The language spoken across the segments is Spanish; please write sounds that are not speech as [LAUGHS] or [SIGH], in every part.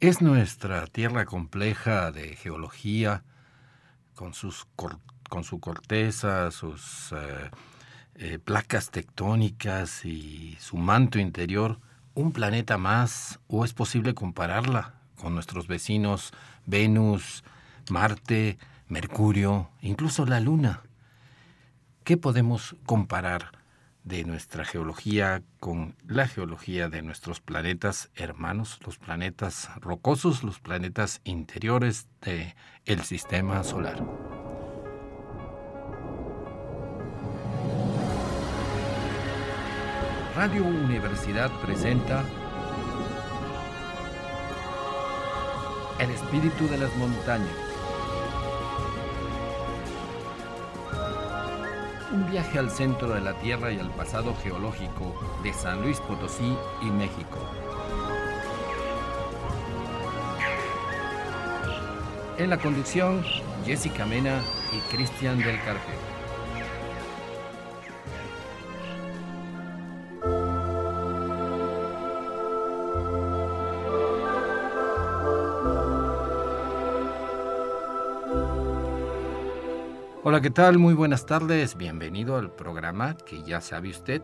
Es nuestra tierra compleja de geología, con, con su corteza, sus eh, eh, placas tectónicas y su manto interior, un planeta más, o es posible compararla con nuestros vecinos Venus, Marte, Mercurio, incluso la Luna. ¿Qué podemos comparar de nuestra geología con la geología de nuestros planetas hermanos, los planetas rocosos, los planetas interiores del el sistema solar. Radio Universidad presenta El espíritu de las montañas. Un viaje al centro de la Tierra y al pasado geológico de San Luis Potosí y México. En la conducción, Jessica Mena y Cristian del Carpio. Hola, ¿qué tal? Muy buenas tardes. Bienvenido al programa que ya sabe usted.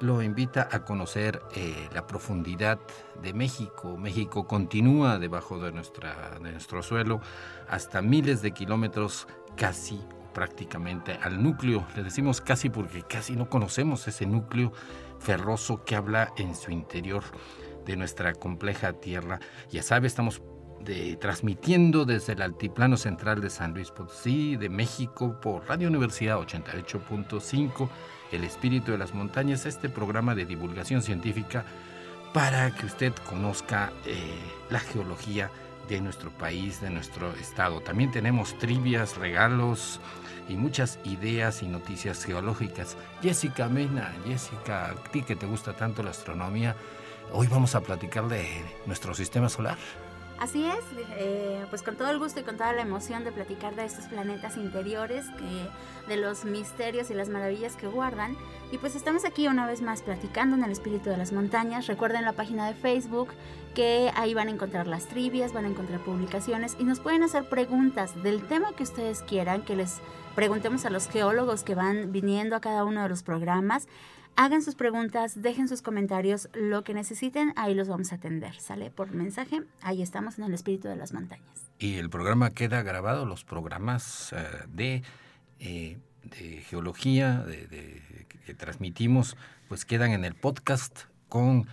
Lo invita a conocer eh, la profundidad de México. México continúa debajo de, nuestra, de nuestro suelo hasta miles de kilómetros casi prácticamente al núcleo. Le decimos casi porque casi no conocemos ese núcleo ferroso que habla en su interior de nuestra compleja tierra. Ya sabe, estamos transmitiendo desde el altiplano central de San Luis Potosí, de México, por Radio Universidad 88.5, El Espíritu de las Montañas, este programa de divulgación científica para que usted conozca eh, la geología de nuestro país, de nuestro estado. También tenemos trivias, regalos y muchas ideas y noticias geológicas. Jessica Mena, Jessica, a ti que te gusta tanto la astronomía, hoy vamos a platicar de nuestro sistema solar. Así es, eh, pues con todo el gusto y con toda la emoción de platicar de estos planetas interiores, que, de los misterios y las maravillas que guardan. Y pues estamos aquí una vez más platicando en el espíritu de las montañas. Recuerden la página de Facebook, que ahí van a encontrar las trivias, van a encontrar publicaciones y nos pueden hacer preguntas del tema que ustedes quieran, que les preguntemos a los geólogos que van viniendo a cada uno de los programas. Hagan sus preguntas, dejen sus comentarios, lo que necesiten, ahí los vamos a atender, ¿sale? Por mensaje, ahí estamos en el espíritu de las montañas. Y el programa queda grabado, los programas eh, de, eh, de, geología que transmitimos, pues quedan en el podcast con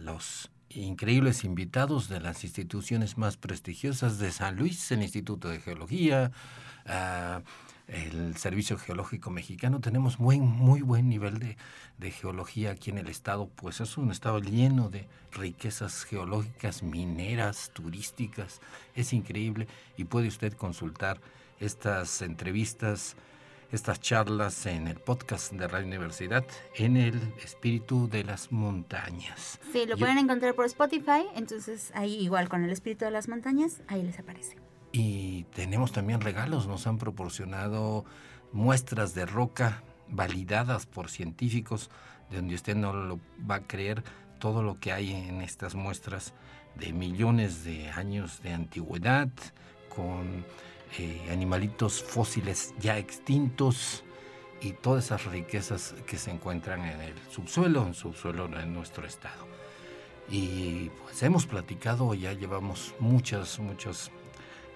los increíbles invitados de las instituciones más prestigiosas de San Luis, el Instituto de Geología, uh, el Servicio Geológico Mexicano. Tenemos muy, muy buen nivel de, geología aquí en el estado, pues es un estado lleno de riquezas geológicas, mineras, turísticas. Es increíble y puede usted consultar estas entrevistas, estas charlas en el podcast de Radio Universidad, en el espíritu de las montañas. Sí, lo pueden encontrar por Spotify, entonces ahí igual con el espíritu de las montañas, ahí les aparece. Y tenemos también regalos, nos han proporcionado muestras de roca validadas por científicos, de donde usted no lo va a creer todo lo que hay en estas muestras de millones de años de antigüedad, con eh, animalitos fósiles ya extintos y todas esas riquezas que se encuentran en el subsuelo, en subsuelo en nuestro estado. Y pues hemos platicado, ya llevamos muchas, muchas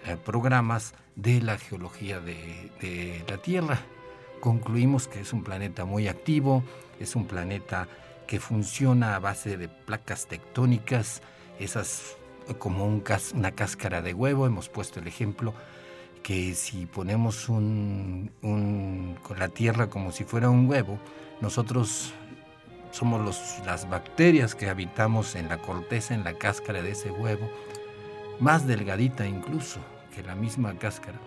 eh, programas de la geología de, la Tierra. Concluimos que es un planeta muy activo, es un planeta que funciona a base de placas tectónicas, esas como una cáscara de huevo, hemos puesto el ejemplo que si ponemos la Tierra como si fuera un huevo, nosotros somos las bacterias que habitamos en la corteza, en la cáscara de ese huevo, más delgadita incluso la misma cáscara.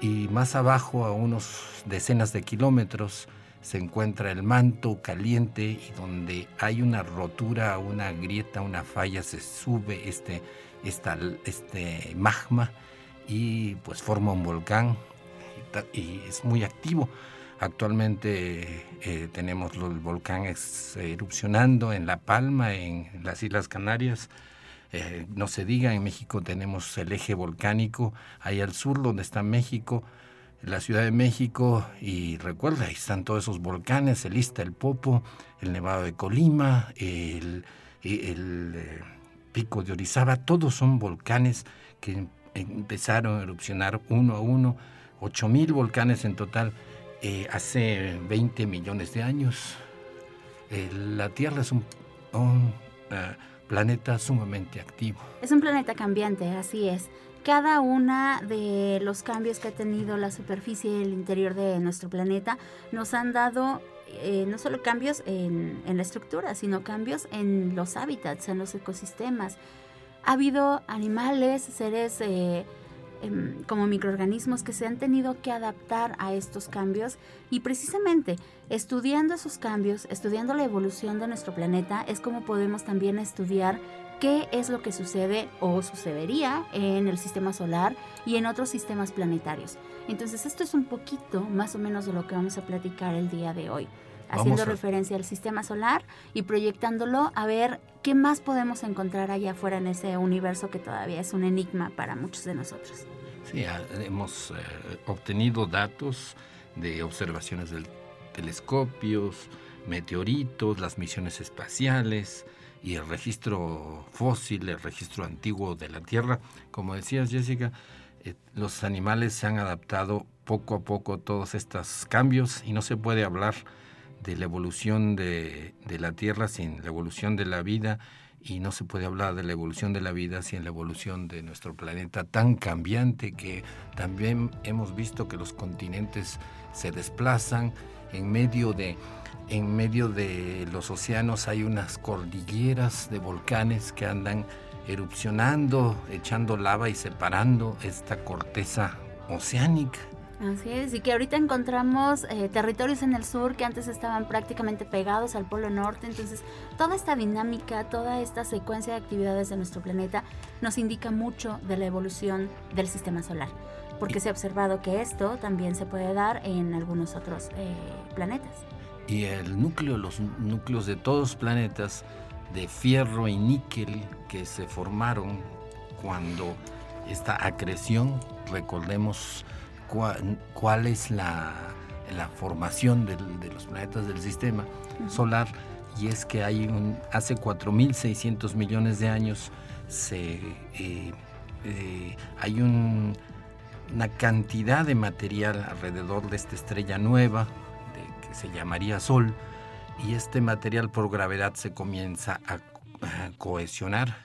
Y más abajo, a unos decenas de kilómetros, se encuentra el manto caliente y donde hay una rotura, una grieta, una falla, se sube este, este magma y pues forma un volcán y, es muy activo. Actualmente eh, tenemos el volcán erupcionando en La Palma, en las Islas Canarias, Eh, no se diga, en México tenemos el eje volcánico, ahí al sur donde está México, la Ciudad de México, y recuerda, ahí están todos esos volcanes, el Ista, el Popo, el Nevado de Colima, el, el, Pico de Orizaba, todos son volcanes que empezaron a erupcionar uno a uno, 8.000 volcanes en total eh, hace 20 millones de años. la Tierra es un, planeta sumamente activo. Es un planeta cambiante, así es. Cada una de los cambios que ha tenido la superficie y el interior de nuestro planeta nos han dado eh, no solo cambios en, la estructura, sino cambios en los hábitats, en los ecosistemas. Ha habido animales, seres eh, em, como microorganismos que se han tenido que adaptar a estos cambios y precisamente estudiando esos cambios, estudiando la evolución de nuestro planeta, es como podemos también estudiar qué es lo que sucede o sucedería en el sistema solar y en otros sistemas planetarios. Entonces esto es un poquito más o menos de lo que vamos a platicar el día de hoy, haciendo referencia al sistema solar y proyectándolo a ver qué más podemos encontrar allá afuera en ese universo que todavía es un enigma para muchos de nosotros. Sí, hemos eh, obtenido datos de observaciones de telescopios, meteoritos, las misiones espaciales, y el registro fósil, el registro antiguo de la Tierra. Como decías, Jessica, eh, los animales se han adaptado poco a poco a todos estos cambios y no se puede hablar de la evolución de, de, la Tierra sin la evolución de la vida y no se puede hablar de la evolución de la vida sin la evolución de nuestro planeta tan cambiante que también hemos visto que los continentes se desplazan en medio de en medio de los océanos hay unas cordilleras de volcanes que andan erupcionando, echando lava y separando esta corteza oceánica. Así es, y que ahorita encontramos eh, territorios en el sur que antes estaban prácticamente pegados al Polo Norte, entonces toda esta dinámica, toda esta secuencia de actividades de nuestro planeta nos indica mucho de la evolución del sistema solar, porque se ha observado que esto también se puede dar en algunos otros eh, planetas. Y el núcleo, los núcleos de todos los planetas de fierro y níquel que se formaron cuando esta acreción, recordemos cuál, es la, formación de los planetas del sistema solar, y es que hay un, hace 4.600 millones de años se, eh, eh, hay una cantidad de material alrededor de esta estrella nueva, se llamaría Sol, y este material por gravedad se comienza a, cohesionar.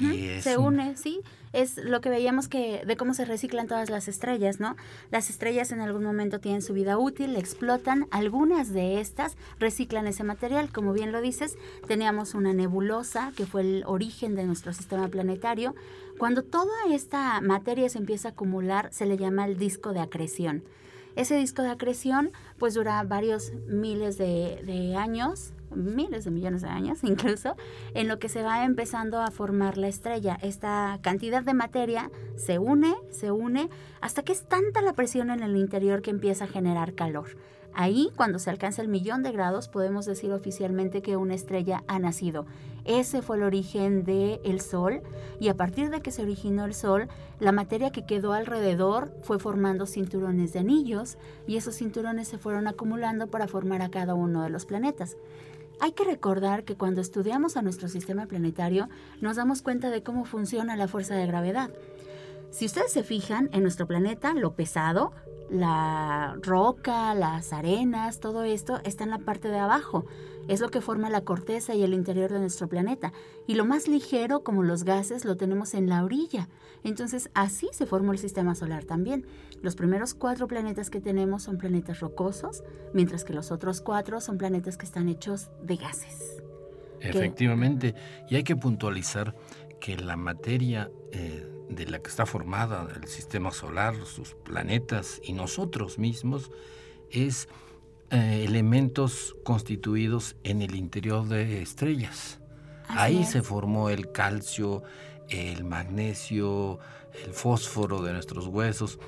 Y se une, sí. Es lo que veíamos que de cómo se reciclan todas las estrellas, ¿no? Las estrellas en algún momento tienen su vida útil, explotan. Algunas de estas reciclan ese material. Como bien lo dices, teníamos una nebulosa que fue el origen de nuestro sistema planetario. Cuando toda esta materia se empieza a acumular, se le llama el disco de acreción. Ese disco de acreción pues dura varios miles de, años, miles de millones de años [LAUGHS] incluso, en lo que se va empezando a formar la estrella. Esta cantidad de materia se une, se une, hasta que es tanta la presión en el interior que empieza a generar calor. Ahí, cuando se alcanza el millón de grados, podemos decir oficialmente que una estrella ha nacido. Ese fue el origen del Sol y a partir de que se originó el Sol, la materia que quedó alrededor fue formando cinturones de anillos y esos cinturones se fueron acumulando para formar a cada uno de los planetas. Hay que recordar que cuando estudiamos a nuestro sistema planetario nos damos cuenta de cómo funciona la fuerza de gravedad. Si ustedes se fijan en nuestro planeta, lo pesado, la roca, las arenas, todo esto está en la parte de abajo. Es lo que forma la corteza y el interior de nuestro planeta. Y lo más ligero, como los gases, lo tenemos en la orilla. Entonces así se formó el sistema solar también. Los primeros cuatro planetas que tenemos son planetas rocosos, mientras que los otros cuatro son planetas que están hechos de gases. Efectivamente, y hay que puntualizar que la materia... Eh, de la que está formada el sistema solar, sus planetas y nosotros mismos, es eh, elementos constituidos en el interior de estrellas. Ahí se formó el calcio, el magnesio, el fósforo de nuestros huesos.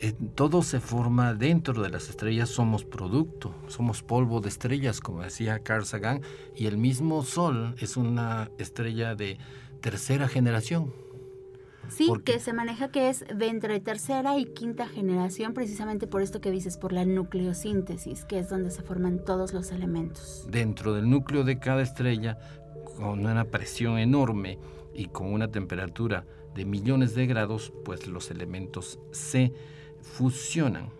Eh, todo se forma dentro de las estrellas, somos producto, somos polvo de estrellas, como decía Carl Sagan, y el mismo Sol es una estrella de tercera generación. Sí, que se maneja que es de entre tercera y quinta generación, precisamente por esto que dices, por la nucleosíntesis, que es donde se forman todos los elementos. Dentro del núcleo de cada estrella, con una presión enorme y con una temperatura de millones de grados, pues los elementos se fusionan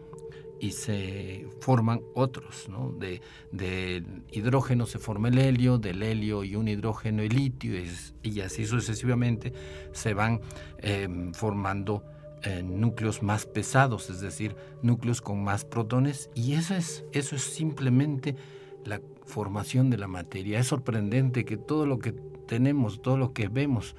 y se forman otros, ¿no? De, hidrógeno se forma el helio, del helio y un hidrógeno el litio, y, así sucesivamente se van em, formando eh, núcleos más pesados, es decir, núcleos con más protones, y eso es, eso es simplemente la formación de la materia. Es sorprendente que todo lo que tenemos, todo lo que vemos,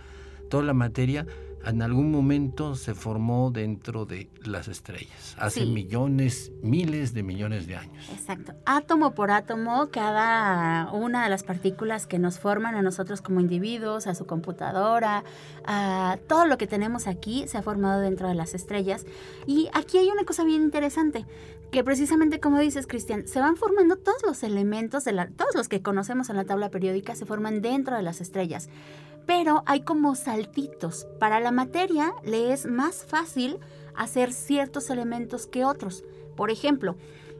toda la materia, en algún momento se formó dentro de las estrellas, hace millones, miles de millones de años. Exacto. Átomo por átomo, cada una de las partículas que nos forman a nosotros como individuos, a su computadora, a todo lo que tenemos aquí se ha formado dentro de las estrellas. Y aquí hay una cosa bien interesante, que precisamente como dices, Cristian, se van formando todos los elementos, de la, todos los que conocemos en la tabla periódica se forman dentro de las estrellas pero hay como saltitos. Para la materia le es más fácil hacer ciertos elementos que otros. Por ejemplo,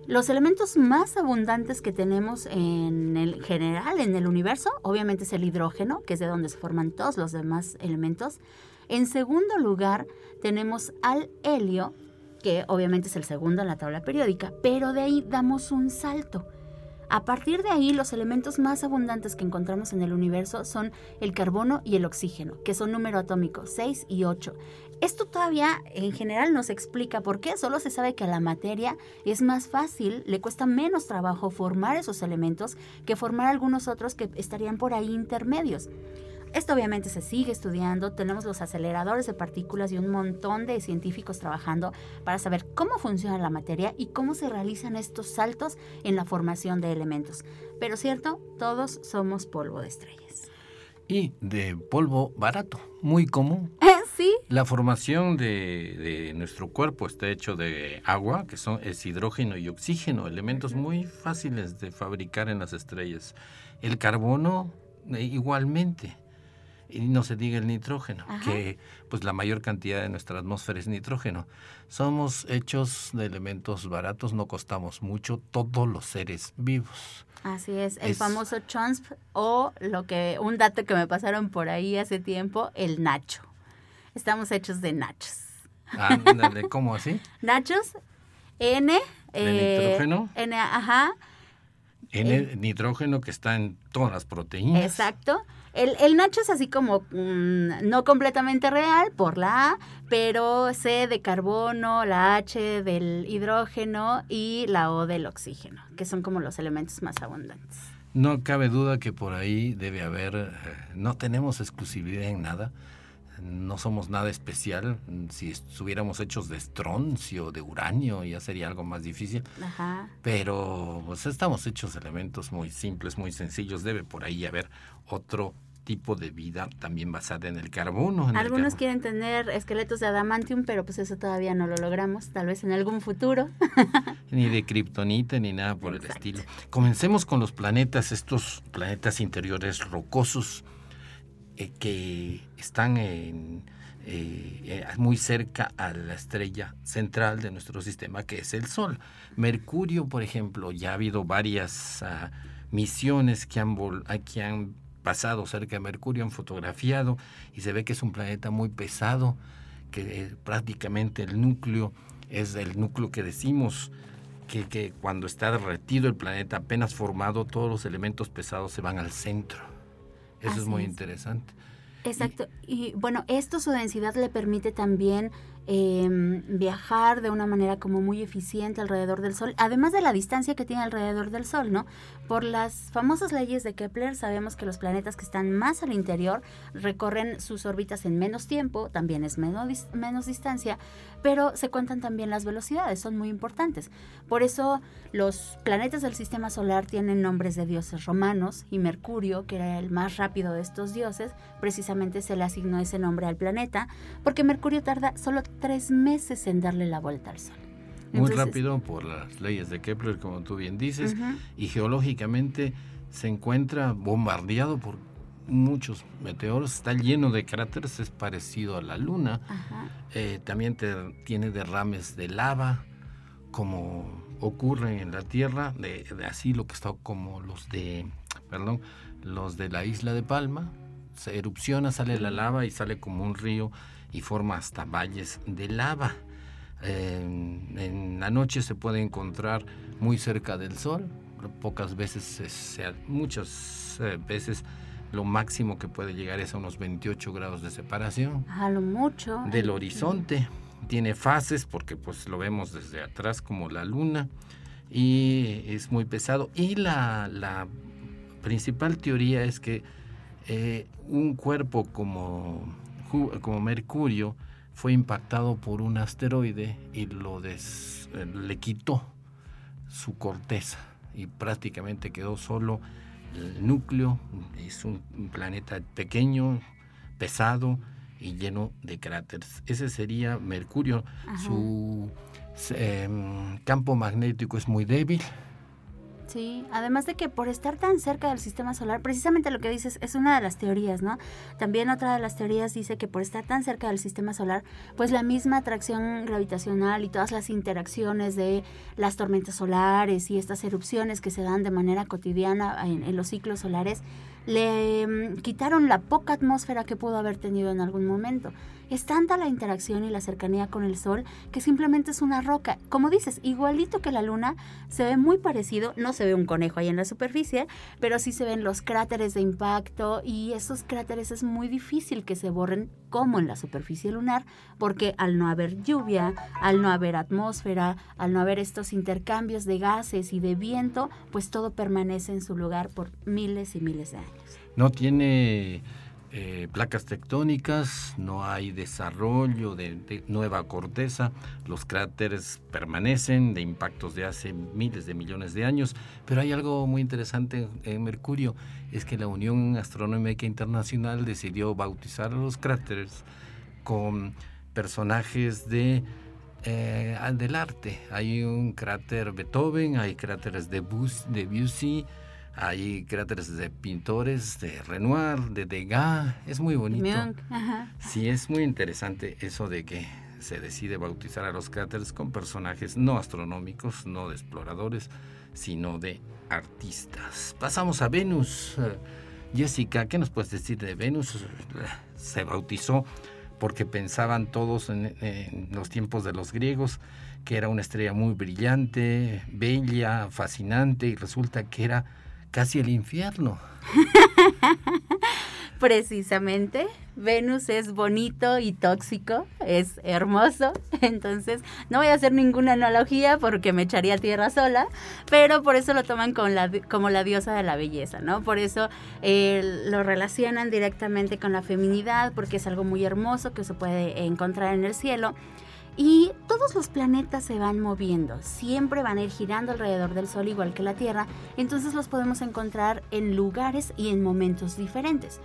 los elementos más abundantes que tenemos en el general, en el universo, obviamente es el hidrógeno, que es de donde se forman todos los demás elementos. En segundo lugar, tenemos al helio, que obviamente es el segundo en la tabla periódica, pero de ahí damos un salto. A partir de ahí, los elementos más abundantes que encontramos en el universo son el carbono y el oxígeno, que son número atómico 6 y 8. Esto todavía en general nos explica por qué, solo se sabe que a la materia es más fácil, le cuesta menos trabajo formar esos elementos que formar algunos otros que estarían por ahí intermedios. Esto obviamente se sigue estudiando, tenemos los aceleradores de partículas y un montón de científicos trabajando para saber cómo funciona la materia y cómo se realizan estos saltos en la formación de elementos. Pero cierto, todos somos polvo de estrellas. Y de polvo barato, muy común. [LAUGHS] Sí. La formación de, nuestro cuerpo está hecho de agua, que son, es hidrógeno y oxígeno, elementos muy fáciles de fabricar en las estrellas. El carbono, eh, igualmente y no se diga el nitrógeno, que pues la mayor cantidad de nuestra atmósfera es nitrógeno. Somos hechos de elementos baratos, no costamos mucho, todos los seres vivos. Así es, el famoso CHONSP o lo que un dato que me pasaron por ahí hace tiempo, el nacho. Estamos hechos de nachos. Ándale, ¿cómo así? [LAUGHS] Nachos, N, eh, nitrógeno. N, ajá. N, eh, nitrógeno que está en todas las proteínas. Exacto. El, Nacho es así como mm, no completamente real por la A, pero C de carbono, la H del hidrógeno y la O del oxígeno, que son como los elementos más abundantes. No cabe duda que por ahí debe haber, eh, no tenemos exclusividad en nada, no somos nada especial. Si estuviéramos hechos de estroncio, de uranio, ya sería algo más difícil. Ajá. Pero pues estamos hechos de elementos muy simples, muy sencillos. Debe por ahí haber otro tipo de vida también basada en el carbono. Algunos quieren tener esqueletos de adamantium, pero pues eso todavía no lo logramos, tal vez en algún futuro. [LAUGHS] ni de kriptonita ni nada por el estilo. Comencemos con los planetas, estos planetas interiores rocosos eh, que están en, eh, eh, muy cerca a la estrella central de nuestro sistema, que es el Sol. Mercurio, por ejemplo, ya ha habido varias ah, misiones que han, que han pasado cerca de Mercurio, han fotografiado y se ve que es un planeta muy pesado, que prácticamente el núcleo es el núcleo que decimos que, que, cuando está derretido el planeta apenas formado, todos los elementos pesados se van al centro. Eso es muy interesante. Exacto. Y, bueno, esto su densidad le permite también Em, viajar de una manera como muy eficiente alrededor del Sol, además de la distancia que tiene alrededor del Sol, ¿no? Por las famosas leyes de Kepler sabemos que los planetas que están más al interior recorren sus órbitas en menos tiempo, también es menos, menos distancia, pero se cuentan también las velocidades, son muy importantes. Por eso los planetas del sistema solar tienen nombres de dioses romanos y Mercurio, que era el más rápido de estos dioses, precisamente se le asignó ese nombre al planeta, porque Mercurio tarda solo tres meses en darle la vuelta al Sol. Muy rápido por las leyes de Kepler, como tú bien dices, y geológicamente se encuentra bombardeado por muchos meteoros, está lleno de cráteres, es parecido a la Luna. Eh, también tiene derrames de lava, como ocurre en la Tierra, de, así lo que está como los de, perdón, los de la isla de Palma. Se erupciona, sale la lava y sale como un río y forma hasta valles de lava. en la noche se puede encontrar muy cerca del Sol, pocas veces, muchas eh, veces lo máximo que puede llegar es a unos 28 grados de separación. A lo mucho. Del horizonte. Tiene fases porque pues lo vemos desde atrás como la luna y es muy pesado. Y la, la principal teoría es que eh, un cuerpo como, como Mercurio fue impactado por un asteroide y lo des, eh, le quitó su corteza y prácticamente quedó solo el núcleo. Es un, planeta pequeño, pesado y lleno de cráteres. Ese sería Mercurio. Su em, campo magnético es muy débil Sí, además de que por estar tan cerca del sistema solar, precisamente lo que dices es una de las teorías, ¿no? También otra de las teorías dice que por estar tan cerca del sistema solar, pues la misma atracción gravitacional y todas las interacciones de las tormentas solares y estas erupciones que se dan de manera cotidiana en, los ciclos solares, le mm, quitaron la poca atmósfera que pudo haber tenido en algún momento. Es tanta la interacción y la cercanía con el Sol que simplemente es una roca. Como dices, igualito que la Luna, se ve muy parecido. No se ve un conejo ahí en la superficie, pero sí se ven los cráteres de impacto y esos cráteres es muy difícil que se borren como en la superficie lunar, porque al no haber lluvia, al no haber atmósfera, al no haber estos intercambios de gases y de viento, pues todo permanece en su lugar por miles y miles de años. No tiene eh, placas tectónicas, no hay desarrollo de, nueva corteza, los cráteres permanecen de impactos de hace miles de millones de años, pero hay algo muy interesante en Mercurio, es que la Unión Astronómica Internacional decidió bautizar a los cráteres con personajes de eh, del arte. Hay un cráter Beethoven, hay cráteres de, Bus, de Debussy, hay cráteres de pintores, de Renoir, de Degas, es muy bonito. Sí, es muy interesante eso de que se decide bautizar a los cráteres con personajes no astronómicos, no de exploradores, sino de artistas. Pasamos a Venus. Jessica, ¿qué nos puedes decir de Venus? Se bautizó porque pensaban todos en, en, los tiempos de los griegos que era una estrella muy brillante, bella, fascinante, y resulta que era casi el infierno. [LAUGHS] Precisamente, Venus es bonito y tóxico, es hermoso, [LAUGHS] entonces no voy a hacer ninguna analogía porque me echaría tierra sola, pero por eso lo toman con la, como la diosa de la belleza, ¿no? Por eso eh, lo relacionan directamente con la feminidad, porque es algo muy hermoso que se puede encontrar en el cielo. Y todos los planetas se van moviendo, siempre van a ir girando alrededor del Sol igual que la Tierra, entonces los podemos encontrar en lugares y en momentos diferentes.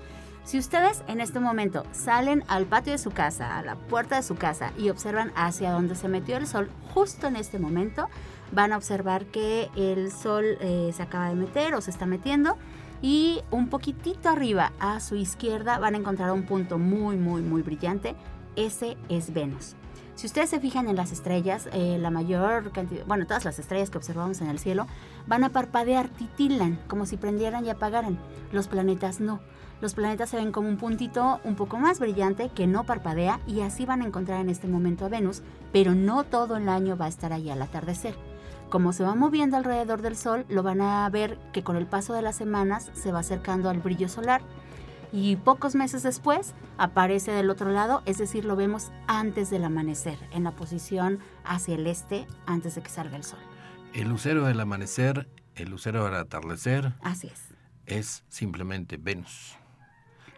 Si ustedes en este momento salen al patio de su casa, a la puerta de su casa y observan hacia donde se metió el sol, justo en este momento van a observar que el sol eh, se acaba de meter o se está metiendo y un poquitito arriba a su izquierda van a encontrar un punto muy muy muy brillante. Ese es Venus. Si ustedes se fijan en las estrellas, eh, la mayor cantidad, bueno, todas las estrellas que observamos en el cielo van a parpadear, titilan, como si prendieran y apagaran. Los planetas no. Los planetas se ven como un puntito un poco más brillante que no parpadea y así van a encontrar en este momento a Venus, pero no todo el año va a estar ahí al atardecer. Como se va moviendo alrededor del Sol, lo van a ver que con el paso de las semanas se va acercando al brillo solar y pocos meses después aparece del otro lado, es decir, lo vemos antes del amanecer, en la posición hacia el este, antes de que salga el sol. El lucero del amanecer, el lucero del atardecer. Así es. Es simplemente Venus.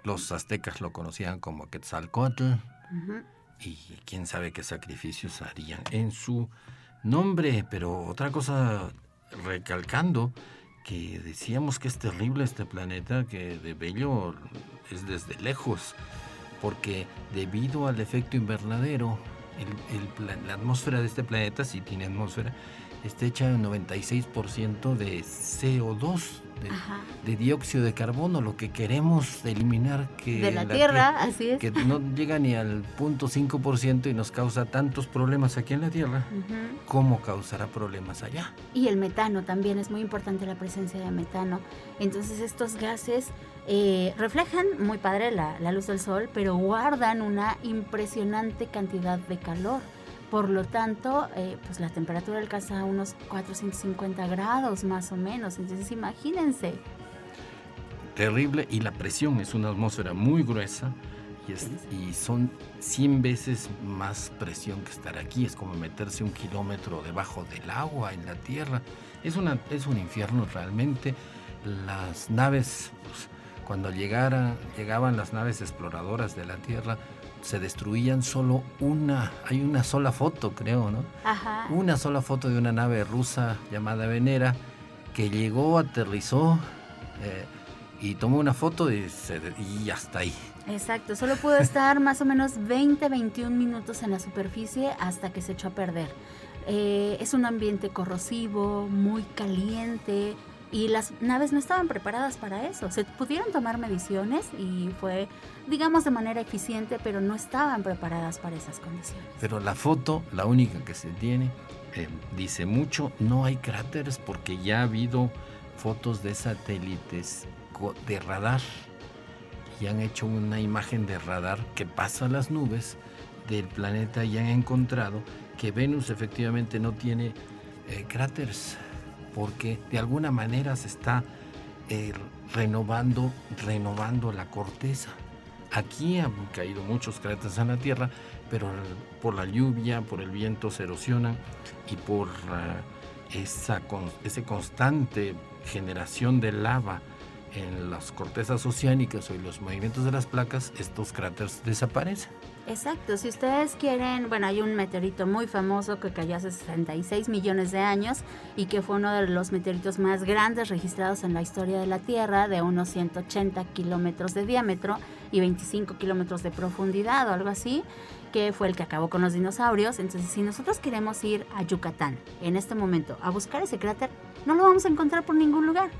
Los aztecas lo conocían como Quetzalcoatl. Y quién sabe qué sacrificios harían en su nombre. Pero otra cosa, recalcando que decíamos que es terrible este planeta, que de bello es desde lejos, porque debido al efecto invernadero, la atmósfera de este planeta, si tiene atmósfera, está hecha de 96% de CO2, de, dióxido de carbono, lo que queremos eliminar que de la, tierra, así es. que no llega ni al punto 5% y nos causa tantos problemas aquí en la tierra, ¿cómo causará problemas allá? Y el metano también es muy importante la presencia de metano. Entonces estos gases eh, reflejan muy padre la, la luz del sol, pero guardan una impresionante cantidad de calor. Por lo tanto, eh, pues la temperatura alcanza unos 450 grados más o menos. Entonces, imagínense. Terrible. Y la presión es una atmósfera muy gruesa y, son 100 veces más presión que estar aquí. Es como meterse un kilómetro debajo del agua en la tierra. Es, una, es un infierno realmente. Las naves, pues, cuando llegara, llegaban las naves exploradoras de la tierra, se destruían solo una, hay una sola foto creo, ¿no? Ajá. Una sola foto de una nave rusa llamada Venera que llegó, aterrizó eh, y tomó una foto y, se, y hasta ahí. Exacto, solo pudo [LAUGHS] estar más o menos 20, 21 minutos en la superficie hasta que se echó a perder. Eh, es un ambiente corrosivo, muy caliente, y las naves no estaban preparadas para eso. Se pudieron tomar mediciones y fue, digamos, de manera eficiente, pero no estaban preparadas para esas condiciones. Pero la foto, la única que se tiene, eh, dice mucho, no hay cráteres porque ya ha habido fotos de satélites de radar y han hecho una imagen de radar que pasa las nubes del planeta y han encontrado que Venus efectivamente no tiene eh, cráteres porque de alguna manera se está eh, renovando, renovando la corteza. Aquí han caído muchos cráteres en la Tierra, pero por la lluvia, por el viento se erosionan y por uh, esa, ese constante generación de lava en las cortezas oceánicas o en los movimientos de las placas, estos cráteres desaparecen. Exacto, si ustedes quieren, bueno, hay un meteorito muy famoso que cayó hace 66 millones de años y que fue uno de los meteoritos más grandes registrados en la historia de la Tierra, de unos 180 kilómetros de diámetro y 25 kilómetros de profundidad o algo así, que fue el que acabó con los dinosaurios. Entonces, si nosotros queremos ir a Yucatán en este momento a buscar ese cráter, no lo vamos a encontrar por ningún lugar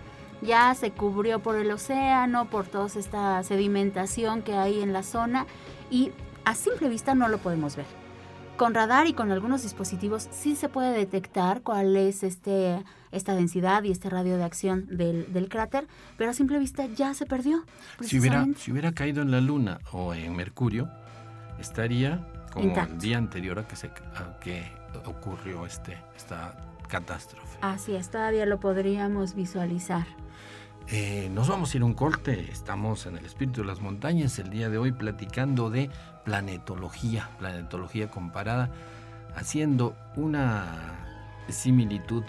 ya se cubrió por el océano, por toda esta sedimentación que hay en la zona y a simple vista no lo podemos ver. Con radar y con algunos dispositivos sí se puede detectar cuál es este, esta densidad y este radio de acción del, cráter, pero a simple vista ya se perdió. Si hubiera, si hubiera caído en la Luna o en Mercurio, estaría como el día anterior a que, se, que ocurrió este, esta catástrofe. Así es, todavía lo podríamos visualizar. Eh, nos vamos a ir a un corte, estamos en el espíritu de las montañas el día de hoy platicando de planetología, planetología comparada, haciendo una similitud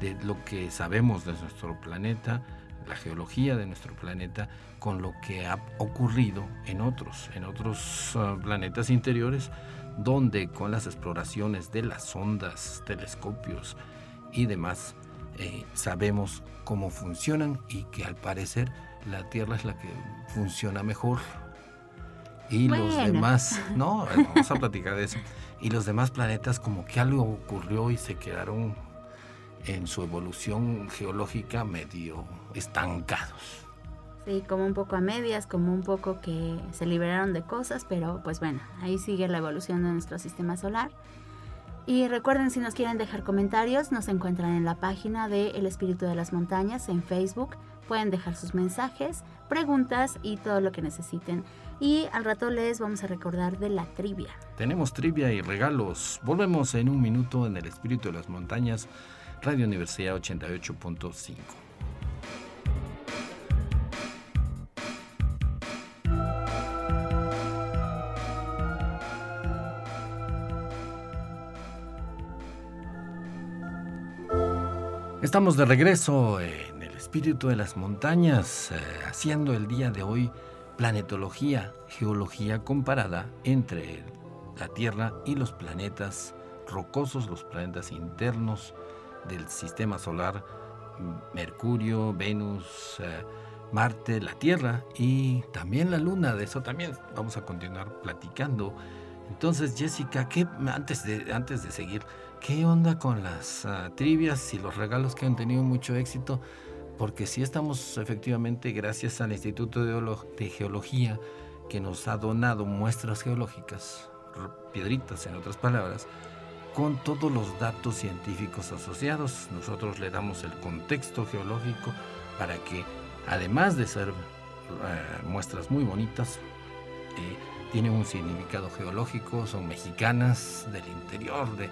de lo que sabemos de nuestro planeta, la geología de nuestro planeta, con lo que ha ocurrido en otros, en otros ah, planetas interiores, donde con las exploraciones de las ondas, telescopios y demás, eh, sabemos cómo funcionan y que al parecer la Tierra es la que funciona mejor. Y los demás, [LAUGHS] no, vamos a platicar de eso. Y los demás planetas como que algo ocurrió y se quedaron en su evolución geológica medio estancados. Sí, como un poco a medias, como un poco que se liberaron de cosas, pero pues bueno, ahí sigue la evolución de nuestro sistema solar. Y recuerden, si nos quieren dejar comentarios, nos encuentran en la página de El Espíritu de las Montañas en Facebook. Pueden dejar sus mensajes, preguntas y todo lo que necesiten. Y al rato les vamos a recordar de la trivia. Tenemos trivia y regalos. Volvemos en un minuto en El Espíritu de las Montañas, Radio Universidad 88.5. Estamos de regreso en el espíritu de las montañas, eh, haciendo el día de hoy planetología, geología comparada entre la Tierra y los planetas rocosos, los planetas internos del sistema solar, Mercurio, Venus, eh, Marte, la Tierra y también la Luna. De eso también vamos a continuar platicando. Entonces, Jessica, ¿qué, antes, de, antes de seguir, ¿Qué onda con las ah, trivias y los regalos que han tenido mucho éxito? porque sí estamos efectivamente, gracias al Instituto de Geología, que nos ha donado muestras geológicas, piedritas en otras palabras, con todos los datos científicos asociados. Nosotros le damos el contexto geológico para que, además de ser eh, muestras muy bonitas, eh, tienen un significado geológico, son mexicanas del interior de,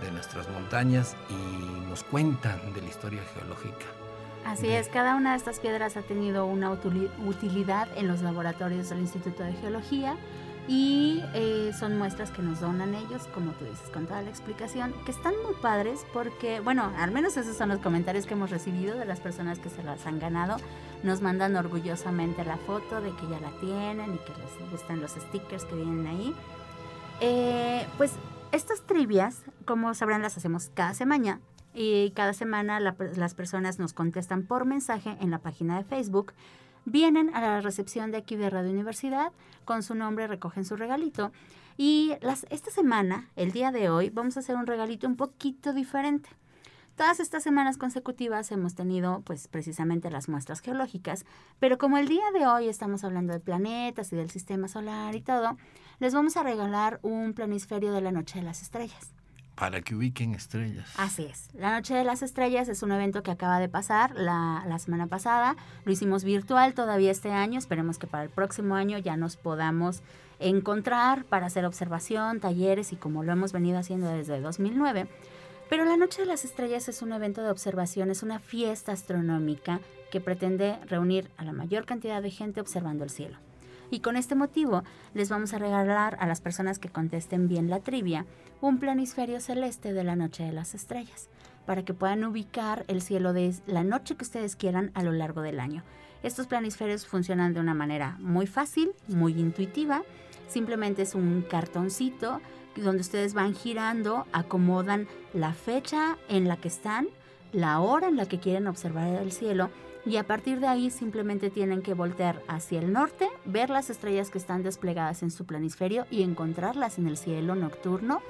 de nuestras montañas y nos cuentan de la historia geológica. Así es, cada una de estas piedras ha tenido una utilidad en los laboratorios del Instituto de Geología y eh, son muestras que nos donan ellos, como tú dices, con toda la explicación, que están muy padres porque, bueno, al menos esos son los comentarios que hemos recibido de las personas que se las han ganado. Nos mandan orgullosamente la foto de que ya la tienen y que les gustan los stickers que vienen ahí. Eh, pues estas trivias, como sabrán, las hacemos cada semana y cada semana las personas nos contestan por mensaje en la página de Facebook vienen a la recepción de aquí de Radio Universidad, con su nombre recogen su regalito. Y esta semana, el día de hoy, vamos a hacer un regalito un poquito diferente. Todas estas semanas consecutivas hemos tenido pues precisamente las muestras geológicas, pero como el día de hoy estamos hablando de planetas y del sistema solar y todo, les vamos a regalar un planisferio de la Noche de las Estrellas. Para que ubiquen estrellas. Así es. La Noche de las Estrellas es un evento que acaba de pasar la, la, semana pasada. Lo hicimos virtual todavía este año. Esperemos que para el próximo año ya nos podamos encontrar para hacer observación, talleres y como lo hemos venido haciendo desde 2009. Pero la Noche de las Estrellas es un evento de observación, es una fiesta astronómica que pretende reunir a la mayor cantidad de gente observando el cielo. Y con este motivo les vamos a regalar a las personas que contesten bien la trivia un planisferio celeste de la noche de las estrellas, para que puedan ubicar el cielo de la noche que ustedes quieran a lo largo del año. Estos planisferios funcionan de una manera muy fácil, muy intuitiva. Simplemente es un cartoncito donde ustedes van girando, acomodan la fecha en la que están, la hora en la que quieren observar el cielo y a partir de ahí simplemente tienen que voltear hacia el norte, ver las estrellas que están desplegadas en su planisferio y encontrarlas en el cielo nocturno.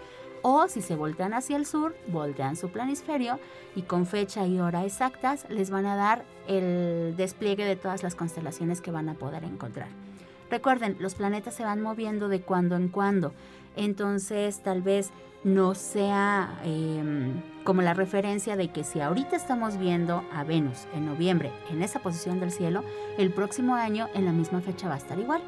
O si se voltean hacia el sur, voltean su planisferio y con fecha y hora exactas les van a dar el despliegue de todas las constelaciones que van a poder encontrar. Recuerden, los planetas se van moviendo de cuando en cuando, entonces tal vez no sea em, como la referencia de que si ahorita estamos viendo a Venus en noviembre en esa posición del cielo, el próximo año en la misma fecha va a estar igual.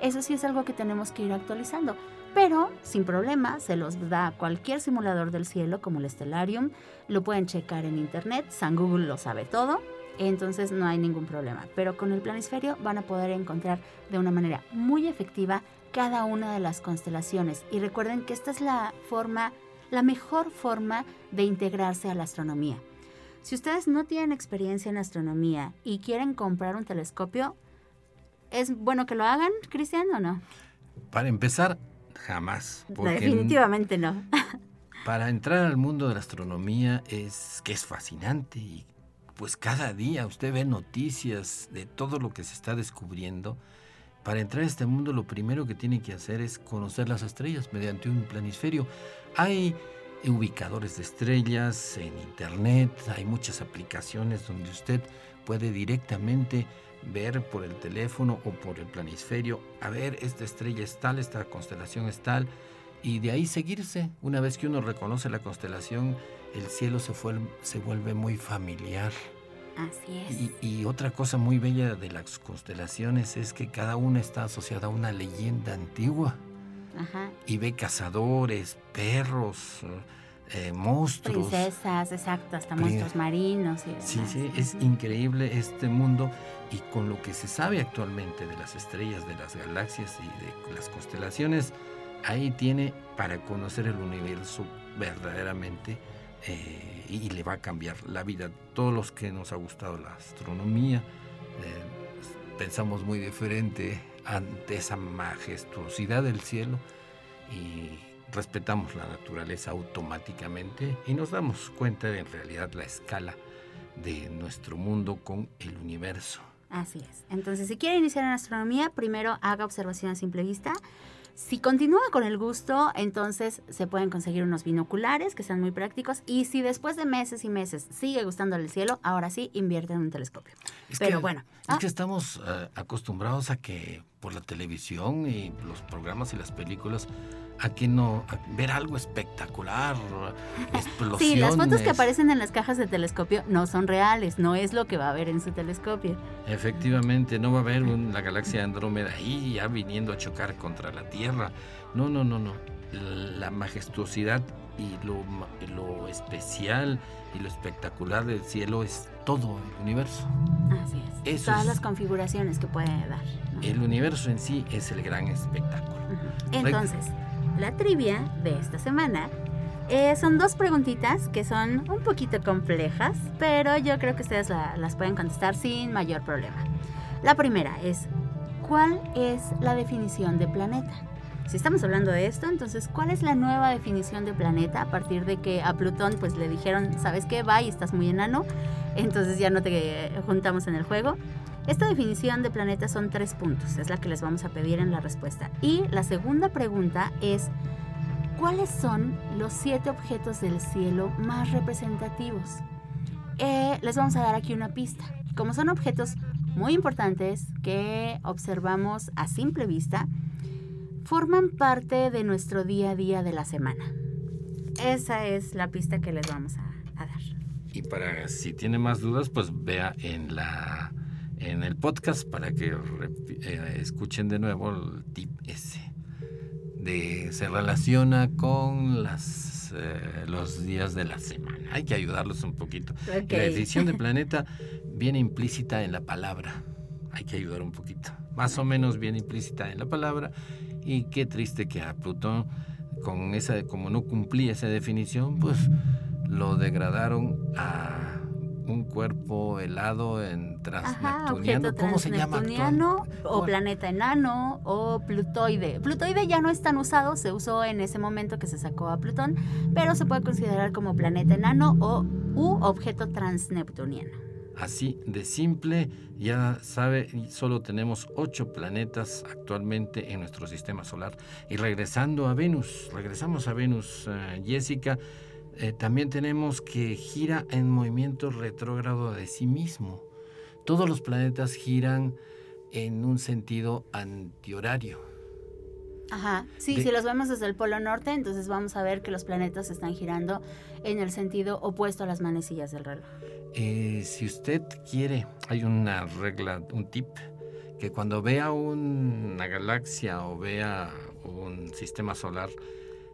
Eso sí es algo que tenemos que ir actualizando, pero sin problema se los da cualquier simulador del cielo como el Stellarium, lo pueden checar en internet, San Google lo sabe todo, entonces no hay ningún problema. Pero con el planisferio van a poder encontrar de una manera muy efectiva cada una de las constelaciones. Y recuerden que esta es la forma, la mejor forma de integrarse a la astronomía. Si ustedes no tienen experiencia en astronomía y quieren comprar un telescopio, ¿es bueno que lo hagan, Cristian, o no? Para empezar, jamás. Definitivamente no. [LAUGHS] para entrar al mundo de la astronomía es que es fascinante y pues cada día usted ve noticias de todo lo que se está descubriendo para entrar a este mundo lo primero que tiene que hacer es conocer las estrellas mediante un planisferio. Hay ubicadores de estrellas en internet, hay muchas aplicaciones donde usted puede directamente ver por el teléfono o por el planisferio, a ver, esta estrella es tal, esta constelación es tal, y de ahí seguirse. Una vez que uno reconoce la constelación, el cielo se, se vuelve muy familiar. Así es. Y, otra cosa muy bella de las constelaciones es que cada una está asociada a una leyenda antigua. Ajá. Y ve cazadores, perros, eh, monstruos. Princesas, exacto, hasta monstruos marinos. Y sí, sí, es increíble este mundo y con lo que se sabe actualmente de las estrellas, de las galaxias y de las constelaciones, ahí tiene para conocer el universo verdaderamente eh, y le va a cambiar la vida. Todos los que nos ha gustado la astronomía, eh, pensamos muy diferente ante esa majestuosidad del cielo y respetamos la naturaleza automáticamente y nos damos cuenta de en realidad la escala de nuestro mundo con el universo. Así es. Entonces, si quiere iniciar en astronomía, primero haga observación a simple vista Si continúa con el gusto, entonces se pueden conseguir unos binoculares que sean muy prácticos y si después de meses y meses sigue gustándole el cielo, ahora sí invierte en un telescopio. Pero bueno. Es que ah. estamos eh, acostumbrados a que por la televisión y los programas y las películas aquí no ver algo espectacular, explosiones. [LAUGHS] Sí, las fotos que aparecen en las cajas de telescopio no son reales, no es lo que va a ver en su telescopio. Efectivamente, no va a haber la galaxia Andrómeda ahí ya viniendo a chocar contra la Tierra. No, no, no, no. La majestuosidad y lo, lo especial y lo espectacular del cielo es todo el universo. Así es. Todas las configuraciones que puede dar. El universo en sí es el gran espectáculo. Entonces, la trivia de esta semana eh, son dos preguntitas que son un poquito complejas, pero yo creo que ustedes las pueden contestar sin mayor problema. La primera es, ¿cuál es la definición de planeta? Si estamos hablando de esto, entonces, ¿cuál es la nueva definición de planeta a partir de que a Plutón pues le dijeron, ¿sabes qué? Va y estás muy enano, entonces ya no te juntamos en el juego? Esta definición de planeta son tres puntos, es la que les vamos a pedir en la respuesta. Y la segunda pregunta es, ¿cuáles son los siete objetos del cielo más representativos? Eh, les vamos a dar aquí una pista. Como son objetos muy importantes que observamos a simple vista, forman parte de nuestro día a día de la semana. Esa es la pista que les vamos a, a dar. Y para si tiene más dudas, pues vea en la en el podcast para que eh, escuchen de nuevo el tip S. De, se relaciona con las, eh, los días de la semana. Hay que ayudarlos un poquito. La decisión del [LAUGHS] planeta viene implícita en la palabra. Hay que ayudar un poquito. Más o menos viene implícita en la palabra. Y qué triste que a Plutón, con esa, como no cumplía esa definición, pues lo degradaron a un cuerpo helado en transneptuniano. ¿Cómo se llama? O planeta enano o plutoide. Plutoide ya no es tan usado, se usó en ese momento que se sacó a Plutón, pero se puede considerar como planeta enano o u objeto transneptuniano. Así de simple, ya sabe, solo tenemos ocho planetas actualmente en nuestro sistema solar. Y regresando a Venus, regresamos a Venus, eh, Jessica, eh, también tenemos que gira en movimiento retrógrado de sí mismo. Todos los planetas giran en un sentido antihorario. Ajá, sí, si los vemos desde el polo norte, entonces vamos a ver que los planetas están girando en el sentido opuesto a las manecillas del reloj. Eh, si usted quiere, hay una regla, un tip, que cuando vea una galaxia o vea un sistema solar,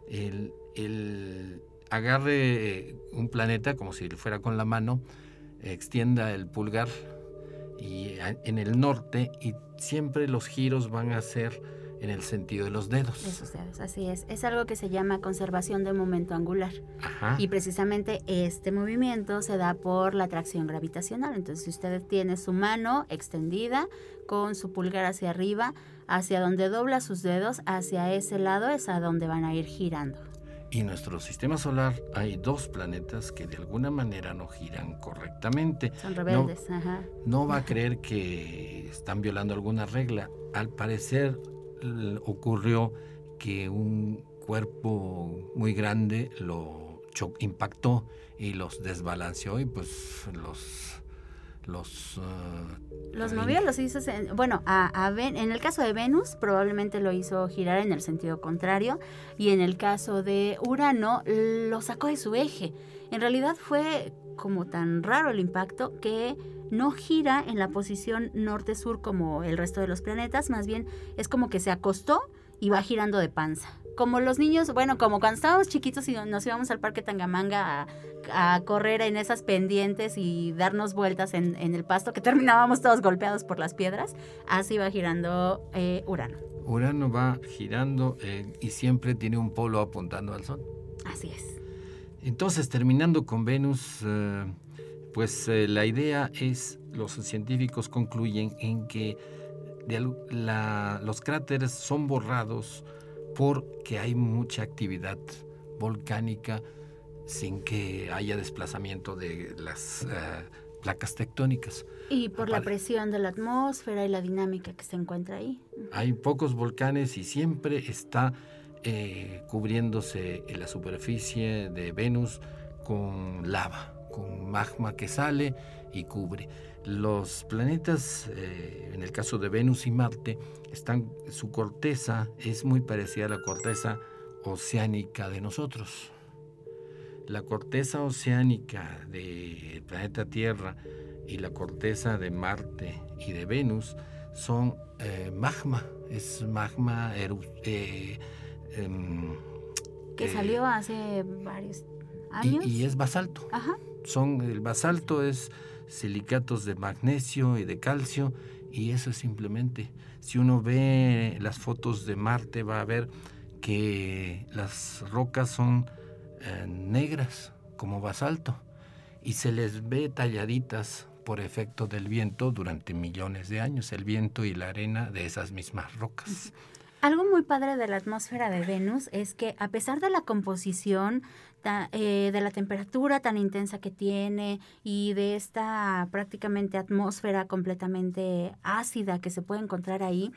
el, el agarre un planeta como si fuera con la mano, extienda el pulgar y en el norte y siempre los giros van a ser en el sentido de los dedos. Esos dedos, así es. Es algo que se llama conservación de momento angular. Y precisamente este movimiento se da por la atracción gravitacional. Entonces, si usted tiene su mano extendida con su pulgar hacia arriba, hacia donde dobla sus dedos, hacia ese lado es a donde van a ir girando. Y nuestro sistema solar hay dos planetas que de alguna manera no giran correctamente. Son rebeldes, no, ajá. No va a [LAUGHS] creer que están violando alguna regla. Al parecer ocurrió que un cuerpo muy grande lo impactó y los desbalanceó y pues los los... Uh, los movió, los hizo... Bueno, a, en el caso de Venus probablemente lo hizo girar en el sentido contrario y en el caso de Urano lo sacó de su eje. En realidad fue como tan raro el impacto que no gira en la posición norte-sur como el resto de los planetas, más bien es como que se acostó y va girando de panza como los niños, bueno, como cuando estábamos chiquitos y nos íbamos al parque Tangamanga a, correr en esas pendientes y darnos vueltas en, el pasto, que [LAUGHS] terminábamos todos golpeados por las piedras, así va girando eh, Urano. Urano va girando eh, y siempre tiene un polo apuntando al Sol. Así es. Entonces, terminando con Venus, eh, pues la idea es, los científicos concluyen en que los cráteres son borrados porque hay mucha actividad volcánica sin que haya desplazamiento de las eh, placas tectónicas. Y por la presión de la atmósfera y la dinámica que se encuentra ahí. Hay pocos volcanes y siempre está eh, cubriéndose en la superficie de Venus con lava, con magma que sale y cubre. Los planetas, eh, en el caso de Venus y Marte, están, su corteza es muy parecida a la corteza oceánica de nosotros. La corteza oceánica del planeta Tierra y la corteza de Marte y de Venus son eh, magma, es magma eh, em, que salió hace varios años. Y, es basalto. Son, el basalto es silicatos de magnesio y de calcio y eso es simplemente, si uno ve las fotos de Marte va a ver que las rocas son eh, negras como basalto y se les ve talladitas por efecto del viento durante millones de años, el viento y la arena de esas mismas rocas. Algo muy padre de la atmósfera de Venus es que a pesar de la composición, eh, de la temperatura tan intensa que tiene y de esta prácticamente atmósfera completamente ácida que se puede encontrar ahí,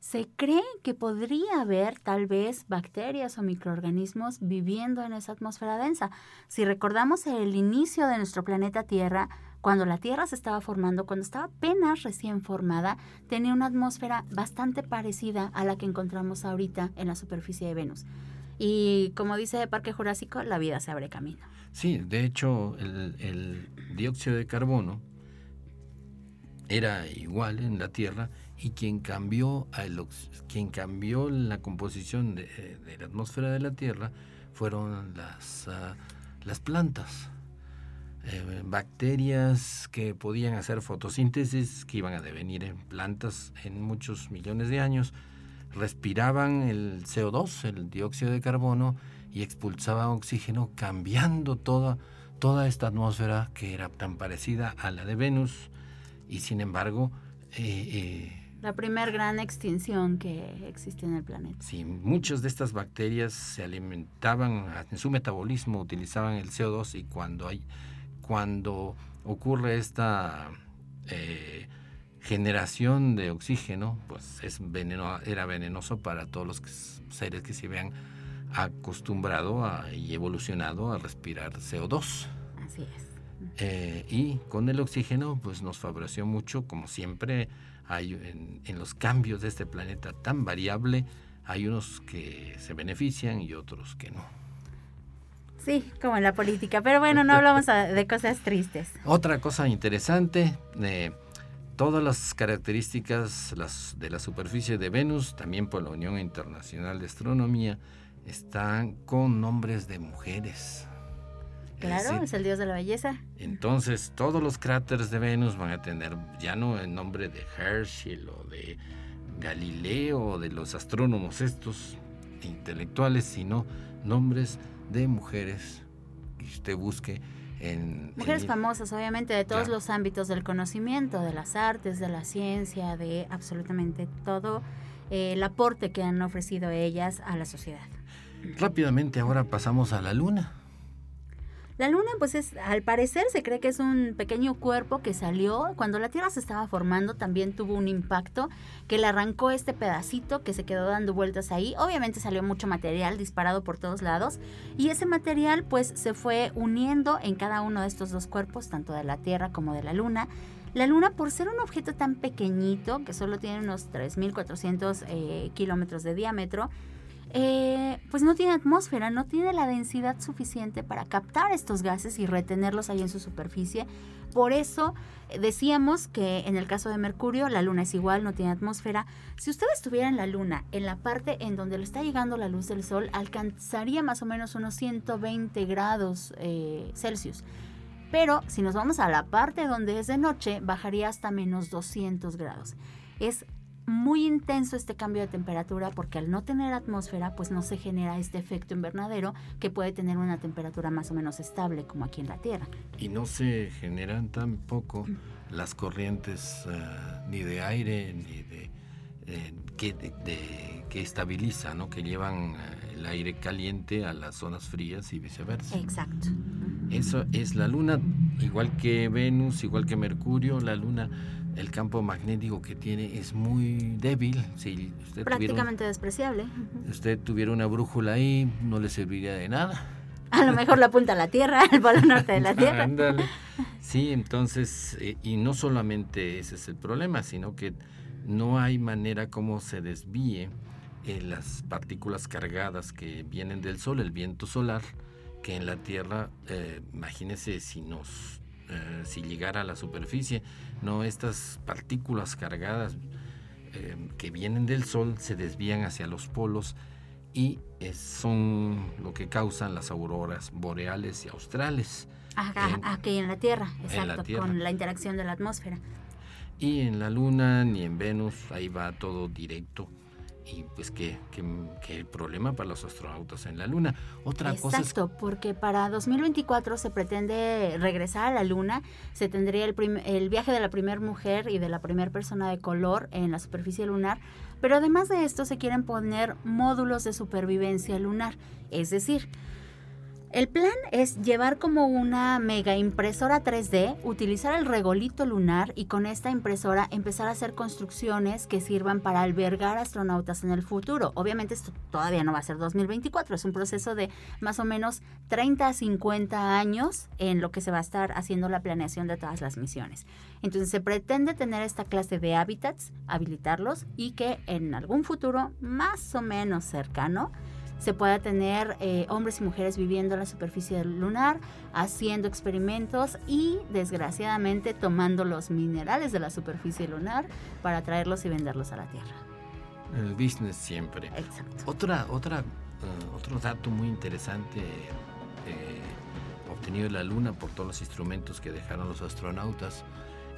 se cree que podría haber tal vez bacterias o microorganismos viviendo en esa atmósfera densa. Si recordamos el inicio de nuestro planeta Tierra, cuando la Tierra se estaba formando, cuando estaba apenas recién formada, tenía una atmósfera bastante parecida a la que encontramos ahorita en la superficie de Venus. Y como dice el Parque Jurásico, la vida se abre camino. Sí, de hecho, el, dióxido de carbono era igual en la Tierra y quien cambió, quien cambió la composición de, la atmósfera de la Tierra fueron las, ah, las plantas. Eh, bacterias que podían hacer fotosíntesis, que iban a devenir en plantas en muchos millones de años, respiraban el CO2, el dióxido de carbono, y expulsaban oxígeno, cambiando toda, toda esta atmósfera que era tan parecida a la de Venus, y sin embargo... Eh, eh, la primera gran extinción que existe en el planeta. Sí, muchas de estas bacterias se alimentaban, en su metabolismo utilizaban el CO2 y cuando hay cuando ocurre esta eh, generación de oxígeno, pues es veneno, era venenoso para todos los seres que se vean acostumbrado y evolucionado a respirar CO2. Así es. Eh, y con el oxígeno, pues nos favoreció mucho, como siempre, hay en, en, los cambios de este planeta tan variable, hay unos que se benefician y otros que no. Sí, como en la política. Pero bueno, no hablamos de cosas tristes. Otra cosa interesante, eh, todas las características las, de la superficie de Venus, también por la Unión Internacional de Astronomía, están con nombres de mujeres. Claro, es, el dios de la belleza. Entonces, todos los cráteres de Venus van a tener ya no el nombre de Herschel o de Galileo o de los astrónomos estos intelectuales, sino nombres de mujeres que usted busque en... Mujeres famosas, obviamente, de todos los ámbitos del conocimiento, de las artes, de la ciencia, de absolutamente todo eh, el aporte que han ofrecido ellas a la sociedad. Rápidamente ahora pasamos a la luna. La luna, pues es, al parecer se cree que es un pequeño cuerpo que salió cuando la Tierra se estaba formando, también tuvo un impacto que le arrancó este pedacito que se quedó dando vueltas ahí. Obviamente salió mucho material disparado por todos lados y ese material pues se fue uniendo en cada uno de estos dos cuerpos, tanto de la Tierra como de la Luna. La Luna, por ser un objeto tan pequeñito, que solo tiene unos 3.400 eh, kilómetros de diámetro, eh, pues no tiene atmósfera, no tiene la densidad suficiente para captar estos gases y retenerlos ahí en su superficie. Por eso eh, decíamos que en el caso de Mercurio la Luna es igual, no tiene atmósfera. Si usted estuviera en la Luna, en la parte en donde le está llegando la luz del Sol, alcanzaría más o menos unos 120 grados eh, Celsius. Pero si nos vamos a la parte donde es de noche, bajaría hasta menos 200 grados. Es muy intenso este cambio de temperatura porque al no tener atmósfera pues no se genera este efecto invernadero que puede tener una temperatura más o menos estable como aquí en la Tierra. Y no se generan tampoco las corrientes eh, ni de aire ni de, eh, que, que estabiliza, ¿no? que llevan eh, el aire caliente a las zonas frías y viceversa. Exacto. Eso es la luna, igual que Venus, igual que Mercurio, la Luna, el campo magnético que tiene es muy débil. Si usted Prácticamente despreciable. Si usted tuviera una brújula ahí, no le serviría de nada. [LAUGHS] A lo mejor la apunta a la Tierra, [LAUGHS] al polo norte de la [LAUGHS] Tierra. Ándale. Sí, entonces, eh, y no solamente ese es el problema, sino que no hay manera como se desvíe eh, las partículas cargadas que vienen del Sol, el viento solar, que en la Tierra, eh, imagínese si nos, eh, si llegara a la superficie, no estas partículas cargadas que vienen del Sol se desvían hacia los polos y son lo que causan las auroras boreales y australes. aquí en la Tierra, exacto, con la interacción de la atmósfera. Y en la Luna ni en Venus, ahí va todo directo y pues qué, qué, problema para los astronautas en la Luna. Otra cosa Exacto, porque para 2024 se pretende regresar a la Luna, se tendría el, el viaje de la primera mujer y de la primera persona de color en la superficie lunar, pero además de esto se quieren poner módulos de supervivencia lunar, es decir, el plan es llevar como una mega impresora 3D, utilizar el regolito lunar y con esta impresora empezar a hacer construcciones que sirvan para albergar astronautas en el futuro. Obviamente esto todavía no va a ser 2024, es un proceso de más o menos 30 a 50 años en lo que se va a estar haciendo la planeación de todas las misiones. Entonces se pretende tener esta clase de hábitats, habilitarlos y que en algún futuro más o menos cercano, se pueda tener eh, hombres y mujeres viviendo en la superficie lunar, haciendo experimentos y desgraciadamente tomando los minerales de la superficie lunar para traerlos y venderlos a la Tierra. El business siempre. Exacto. Otra, otra, uh, otro dato muy interesante eh, obtenido de la Luna por todos los instrumentos que dejaron los astronautas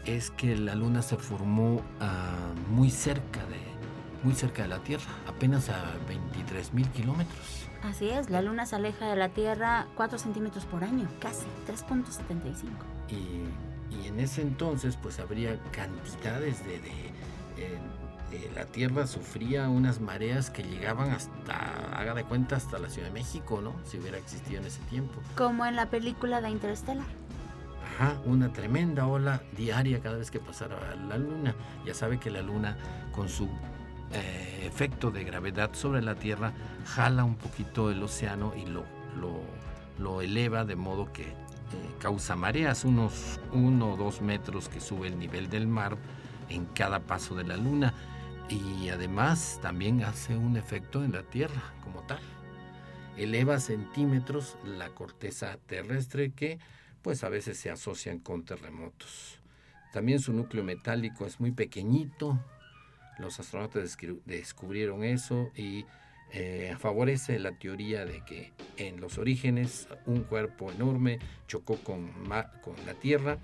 es que la Luna se formó uh, muy cerca de muy cerca de la Tierra, apenas a 23 mil kilómetros. Así es, la Luna se aleja de la Tierra 4 centímetros por año, casi 3.75. Y, y, en ese entonces pues habría cantidades de... de la Tierra sufría unas mareas que llegaban hasta, haga de cuenta, hasta la Ciudad de México, ¿no? Si hubiera existido en ese tiempo. Como en la película de Interstellar. Ajá, una tremenda ola diaria cada vez que pasara la luna. Ya sabe que la luna con su eh, efecto de gravedad sobre la Tierra jala un poquito el océano y lo, lo, eleva de modo que eh, causa mareas, unos uno o dos metros que sube el nivel del mar en cada paso de la luna y además también hace un efecto en la Tierra como tal. Eleva centímetros la corteza terrestre que pues a veces se asocian con terremotos. También su núcleo metálico es muy pequeñito, los astronautas descubrieron eso y eh, favorece la teoría de que en los orígenes un cuerpo enorme chocó con, con la Tierra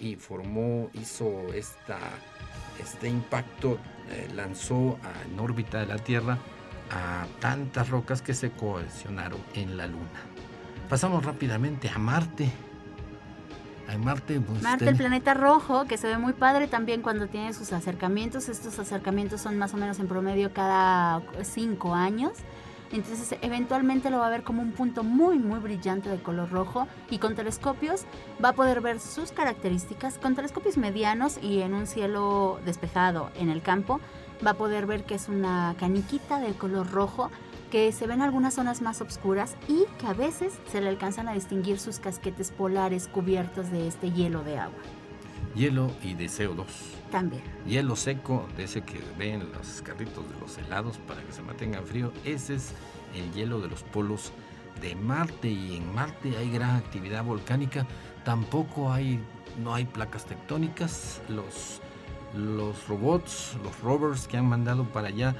y formó, hizo esta, este impacto, eh, lanzó en órbita de la Tierra a tantas rocas que se cohesionaron en la Luna. Pasamos rápidamente a Marte. Marte, pues, Marte, el planeta rojo, que se ve muy padre también cuando tiene sus acercamientos. Estos acercamientos son más o menos en promedio cada cinco años. Entonces eventualmente lo va a ver como un punto muy muy brillante de color rojo y con telescopios va a poder ver sus características. Con telescopios medianos y en un cielo despejado en el campo va a poder ver que es una caniquita de color rojo que se ven algunas zonas más oscuras y que a veces se le alcanzan a distinguir sus casquetes polares cubiertos de este hielo de agua. Hielo y de CO2. También. Hielo seco, de ese que ven los carritos de los helados para que se mantengan frío, ese es el hielo de los polos de Marte y en Marte hay gran actividad volcánica, tampoco hay, no hay placas tectónicas, los, los robots, los rovers que han mandado para allá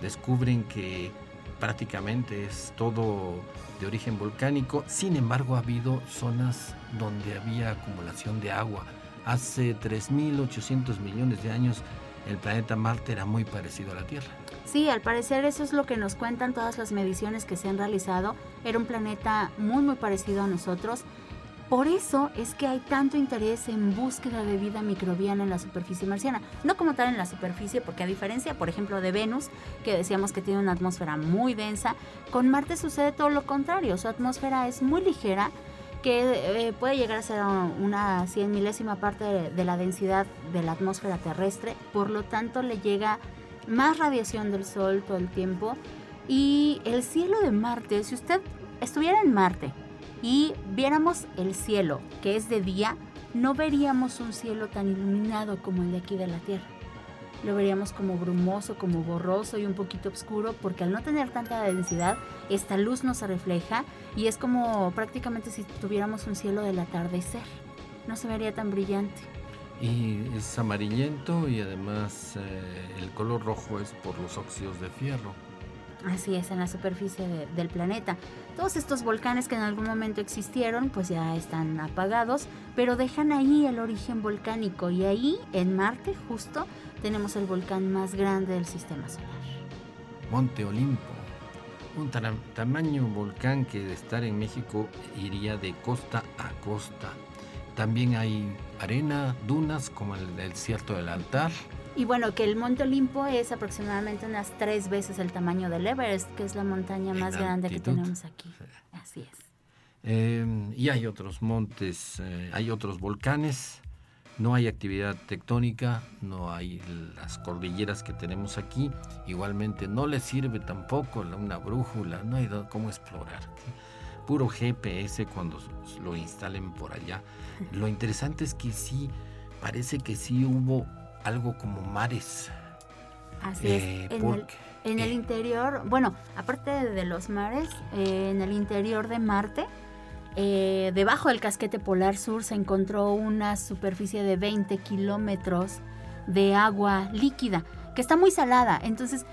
descubren que prácticamente es todo de origen volcánico. Sin embargo, ha habido zonas donde había acumulación de agua. Hace 3.800 millones de años el planeta Marte era muy parecido a la Tierra. Sí, al parecer eso es lo que nos cuentan todas las mediciones que se han realizado. Era un planeta muy muy parecido a nosotros. Por eso es que hay tanto interés en búsqueda de vida microbiana en la superficie marciana. No como tal en la superficie, porque a diferencia, por ejemplo, de Venus, que decíamos que tiene una atmósfera muy densa, con Marte sucede todo lo contrario. Su atmósfera es muy ligera, que eh, puede llegar a ser una cien milésima parte de, la densidad de la atmósfera terrestre, por lo tanto le llega más radiación del Sol todo el tiempo. Y el cielo de Marte, si usted estuviera en Marte y viéramos el cielo, que es de día, no veríamos un cielo tan iluminado como el de aquí de la Tierra lo veríamos como brumoso, como borroso y un poquito oscuro, porque al no tener tanta densidad, esta luz no se refleja y es como prácticamente si tuviéramos un cielo del atardecer. No se vería tan brillante. Y es amarillento y además eh, el color rojo es por los óxidos de fierro. Así es, en la superficie del planeta. Todos estos volcanes que en algún momento existieron, pues ya están apagados, pero dejan ahí el origen volcánico y ahí, en Marte, justo, tenemos el volcán más grande del sistema solar. Monte Olimpo, un tamaño volcán que de estar en México iría de costa a costa. También hay arena, dunas como el desierto del altar, y bueno, que el Monte Olimpo es aproximadamente unas tres veces el tamaño del Everest, que es la montaña más grande que tenemos aquí. Así es. Em, y hay otros montes, eh, hay otros volcanes, no hay actividad tectónica, no hay las cordilleras que tenemos aquí. Igualmente no le sirve tampoco una brújula, no hay cómo explorar. Puro GPS cuando lo instalen por allá. Lo interesante es que sí, parece que sí hubo algo como mares. Así es. Eh, en, el, interior, bueno, aparte de los mares, eh, en el interior de Marte, eh, debajo del casquete polar sur se encontró una superficie de 20 kilómetros de agua líquida, que está muy salada. Entonces,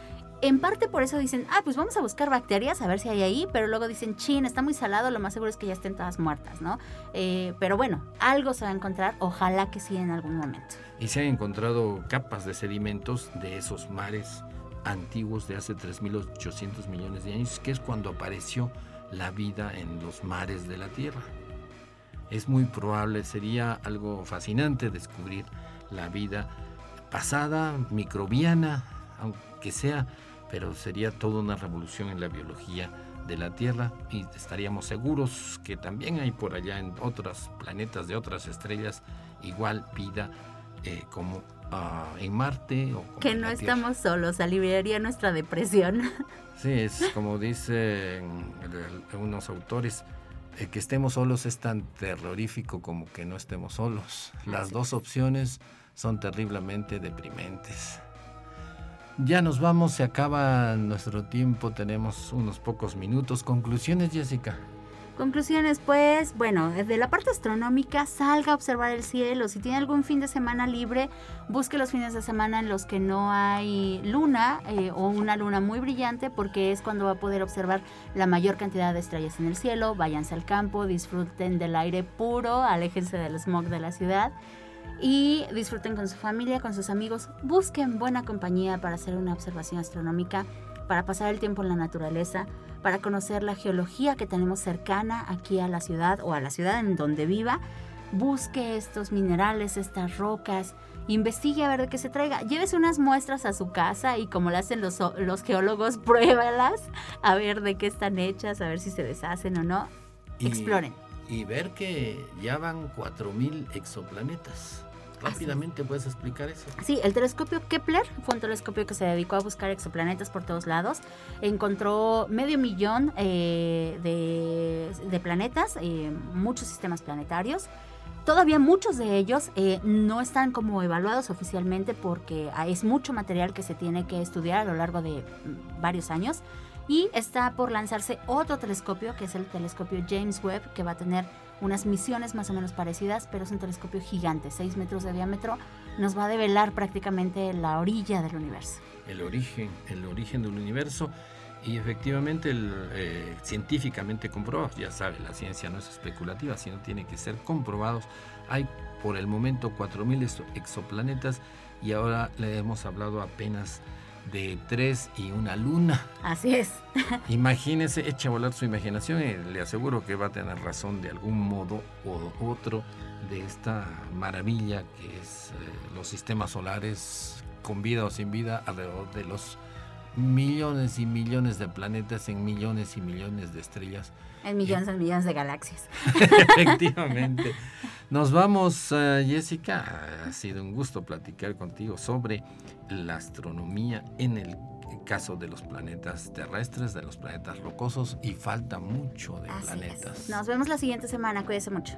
en parte por eso dicen, ah, pues vamos a buscar bacterias, a ver si hay ahí, pero luego dicen, chin, está muy salado, lo más seguro es que ya estén todas muertas, ¿no? pero bueno, algo se va a encontrar, ojalá que sí en algún momento y se han encontrado capas de sedimentos de esos mares antiguos de hace 3.800 millones de años, que es cuando apareció la vida en los mares de la Tierra. Es muy probable, sería algo fascinante descubrir la vida pasada, microbiana, aunque sea, pero sería toda una revolución en la biología de la Tierra y estaríamos seguros que también hay por allá en otros planetas de otras estrellas igual vida eh, como ah, en Marte. O que no estamos solos, aliviaría nuestra depresión. [LAUGHS] Sí, es como dicen algunos autores, eh, que estemos solos es tan terrorífico como que no estemos solos. Las dos opciones son terriblemente deprimentes. Ya nos vamos, se acaba nuestro tiempo, tenemos unos pocos minutos. Conclusiones, Jessica. Conclusiones, pues, bueno, desde la parte astronómica, salga a observar el cielo. Si tiene algún fin de semana libre, busque los fines de semana en los que no hay luna eh, o una luna muy brillante, porque es cuando va a poder observar la mayor cantidad de estrellas en el cielo. Váyanse al campo, disfruten del aire puro, aléjense del smog de la ciudad y disfruten con su familia, con sus amigos. Busquen buena compañía para hacer una observación astronómica, para pasar el tiempo en la naturaleza para conocer la geología que tenemos cercana aquí a la ciudad o a la ciudad en donde viva. Busque estos minerales, estas rocas, investigue a ver de qué se traiga. Llévese unas muestras a su casa y como lo hacen los, los geólogos, [LAUGHS] pruébalas a ver de qué están hechas, a ver si se deshacen o no. Exploren. Y ver que ya van 4.000 exoplanetas. Rápidamente puedes explicar eso. Sí, el telescopio Kepler fue un telescopio que se dedicó a buscar exoplanetas por todos lados. Encontró medio millón eh, de, planetas, eh, muchos sistemas planetarios. Todavía muchos de ellos eh, no están como evaluados oficialmente porque es mucho material que se tiene que estudiar a lo largo de mm, varios años. Y está por lanzarse otro telescopio, que es el telescopio James Webb, que va a tener unas misiones más o menos parecidas, pero es un telescopio gigante, 6 metros de diámetro, nos va a develar prácticamente la orilla del universo. El origen, el origen del universo y efectivamente eh, científicamente comprobado, ya sabe, la ciencia no es especulativa, sino tiene que ser comprobados. Hay por el momento 4.000 exoplanetas y ahora le hemos hablado apenas de tres y una luna. Así es. [LAUGHS] Imagínese, echa a volar su imaginación y le aseguro que va a tener razón de algún modo u otro de esta maravilla que es eh, los sistemas solares con vida o sin vida alrededor de los millones y millones de planetas en millones y millones de estrellas. En millones y millones de galaxias. [LAUGHS] Efectivamente. Nos vamos, uh, Jessica. Ha sido un gusto platicar contigo sobre la astronomía en el caso de los planetas terrestres, de los planetas rocosos y falta mucho de Así planetas. es. Nos vemos la siguiente semana. Cuídese mucho.